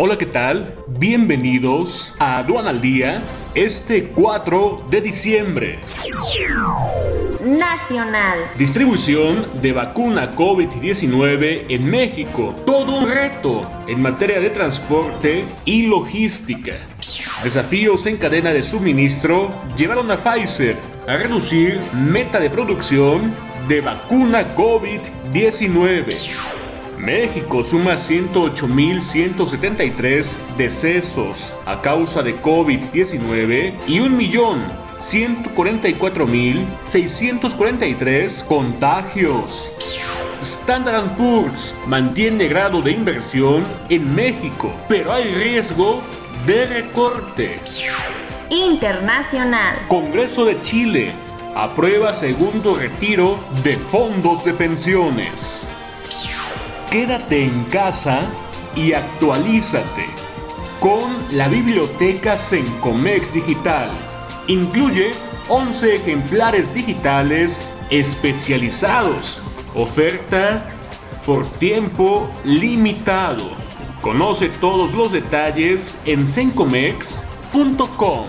Hola, ¿qué tal? Bienvenidos a Aduana al Día este 4 de diciembre. Nacional. Distribución de vacuna COVID-19 en México. Todo un reto en materia de transporte y logística. Desafíos en cadena de suministro llevaron a Pfizer a reducir meta de producción de vacuna COVID-19. México suma 108.173 decesos a causa de COVID-19 y 1.144.643 contagios. Standard Poor's mantiene grado de inversión en México, pero hay riesgo de recorte. Internacional. Congreso de Chile aprueba segundo retiro de fondos de pensiones. Quédate en casa y actualízate con la biblioteca Sencomex Digital. Incluye 11 ejemplares digitales especializados. Oferta por tiempo limitado. Conoce todos los detalles en sencomex.com.